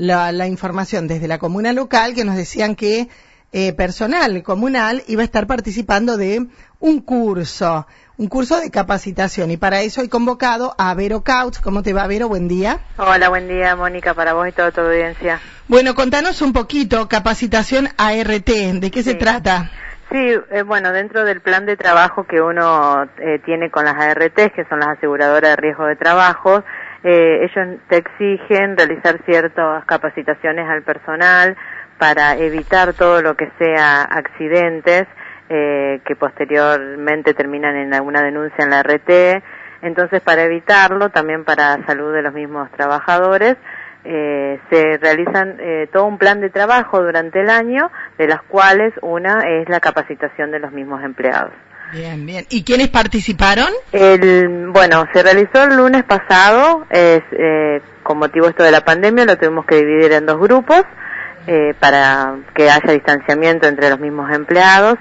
la, la información desde la comuna local que nos decían que eh, personal comunal iba a estar participando de un curso, un curso de capacitación y para eso he convocado a Vero Couch. ¿Cómo te va, Vero? Buen día. Hola, buen día, Mónica, para vos y toda tu audiencia. Bueno, contanos un poquito, capacitación ART, ¿de qué se trata? Sí, eh, bueno, dentro del plan de trabajo que uno eh, tiene con las ART, que son las aseguradoras de riesgo de trabajo, eh, ellos te exigen realizar ciertas capacitaciones al personal para evitar todo lo que sea accidentes eh, que posteriormente terminan en alguna denuncia en la RT. Entonces, para evitarlo, también para salud de los mismos trabajadores, eh, se realizan todo un plan de trabajo durante el año, de las cuales una es la capacitación de los mismos empleados. Bien, bien. ¿Y quiénes participaron? El, bueno, se realizó el lunes pasado, es, eh, con motivo esto de la pandemia, lo tuvimos que dividir en dos grupos eh, para que haya distanciamiento entre los mismos empleados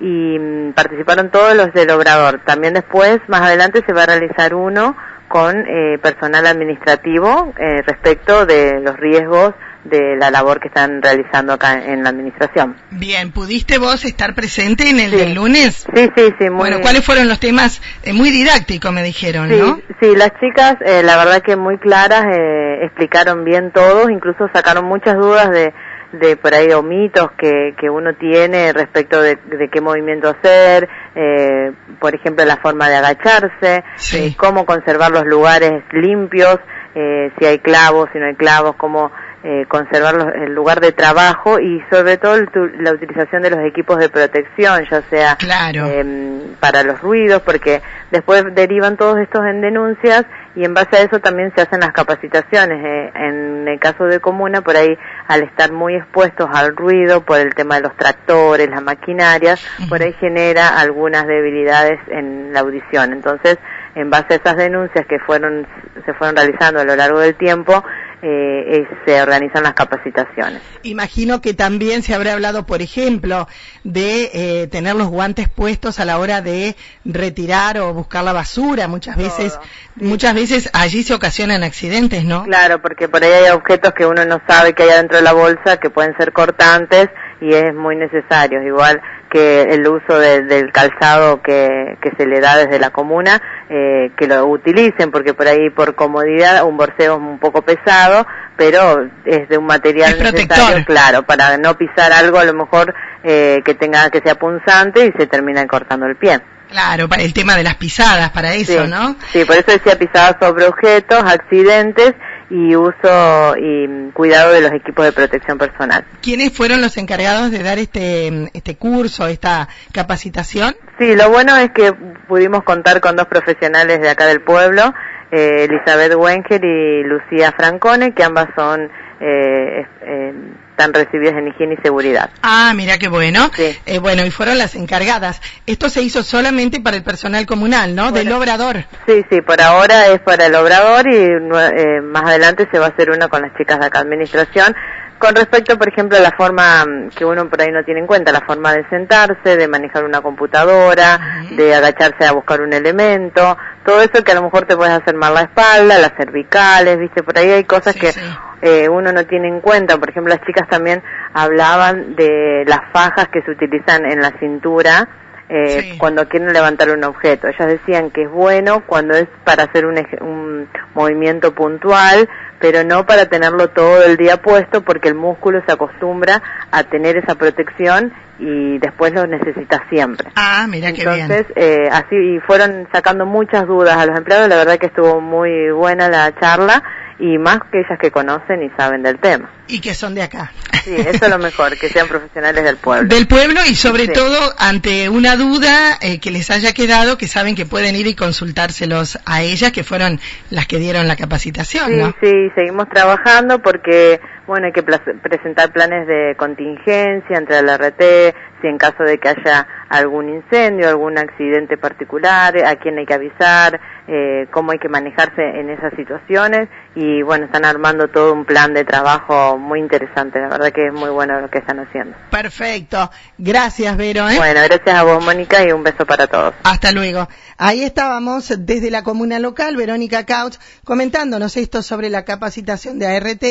y mm, participaron todos los del obrador. También después, más adelante, se va a realizar uno con eh, personal administrativo eh, respecto de los riesgos de la labor que están realizando acá en la administración. Bien, ¿pudiste vos estar presente en el del lunes? Sí, sí, sí. Muy bueno, ¿cuáles fueron los temas? Eh, muy didácticos, me dijeron, sí, ¿no? Sí, las chicas, eh, la verdad que muy claras, eh, explicaron bien todos, incluso sacaron muchas dudas de, de por ahí o mitos que, que uno tiene respecto de, de qué movimiento hacer, eh, por ejemplo la forma de agacharse, Sí. eh, cómo conservar los lugares limpios, eh, si hay clavos, si no hay clavos, cómo eh, conservar los- el lugar de trabajo y sobre todo el tu- la utilización de los equipos de protección, ya sea Claro. eh, para los ruidos, porque después derivan todos estos en denuncias y en base a eso también se hacen las capacitaciones. eh. en el caso de comuna, por ahí al estar muy expuestos al ruido por el tema de los tractores, las maquinarias, por ahí genera algunas debilidades en la audición. Entonces, en base a esas denuncias que fueron se fueron realizando a lo largo del tiempo, eh, eh, se organizan las capacitaciones. Imagino que también se habrá hablado, por ejemplo, de eh, tener los guantes puestos a la hora de retirar o buscar la basura. Muchas veces, muchas veces allí se ocasionan accidentes, ¿no? Claro, porque por ahí hay objetos que uno no sabe que hay adentro de la bolsa que pueden ser cortantes y es muy necesario. Igual que el uso de- del calzado que, que se le da desde la comuna, eh, que lo utilicen, porque por ahí por comodidad un borseo es un poco pesado, pero es de un material necesario, claro, para no pisar algo a lo mejor eh, que tenga que sea punzante y se termina cortando el pie. Claro, para el tema de las pisadas, para eso, sí, ¿no? Sí, por eso decía pisadas sobre objetos, accidentes y uso y mm, cuidado de los equipos de protección personal. ¿Quiénes fueron los encargados de dar este, este curso, esta capacitación? Sí, lo bueno es que pudimos contar con dos profesionales de acá del pueblo, eh, Elizabeth Wenger y Lucía Francone, que ambas son eh, eh, están recibidas en higiene y seguridad. Ah, mira qué bueno. Sí. Eh, bueno, y fueron las encargadas. Esto se hizo solamente para el personal comunal, ¿no? Del obrador. Sí, sí, por ahora es para el obrador y eh, más adelante se va a hacer uno con las chicas de acá administración. Con respecto, por ejemplo, a la forma mm, que uno por ahí no tiene en cuenta, la forma de sentarse, de manejar una computadora, de agacharse a buscar un elemento, todo eso que a lo mejor te puedes hacer mal la espalda, las cervicales, viste, por ahí hay cosas Sí, que sí. Eh, uno no tiene en cuenta. Por ejemplo, las chicas también hablaban de las fajas que se utilizan en la cintura eh, Sí. cuando quieren levantar un objeto. Ellas decían que es bueno cuando es para hacer un, un movimiento puntual, pero no para tenerlo todo el día puesto porque el músculo se acostumbra a tener esa protección y después lo necesita siempre. Ah, mira qué bien. Entonces, eh, así y fueron sacando muchas dudas a los empleados. La verdad que estuvo muy buena la charla y más que ellas que conocen y saben del tema. Y que son de acá. Sí, eso es lo mejor, que sean profesionales del pueblo. Del pueblo y sobre Sí. todo ante una duda eh, que les haya quedado, que saben que pueden ir y consultárselos a ellas, que fueron las que dieron la capacitación, Sí, ¿no? sí, seguimos trabajando porque, bueno, hay que presentar planes de contingencia entre la RT, si en caso de que haya algún incendio, algún accidente particular, a quién hay que avisar, eh, cómo hay que manejarse en esas situaciones y bueno, están armando todo un plan de trabajo muy interesante, la verdad que es muy bueno lo que están haciendo. Perfecto, gracias Vero. ¿eh? Bueno, gracias a vos Mónica y un beso para todos. Hasta luego. Ahí estábamos desde la comuna local, Verónica Couch, comentándonos esto sobre la capacitación de ART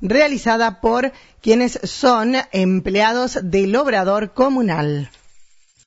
realizada por quienes son empleados del obrador comunal.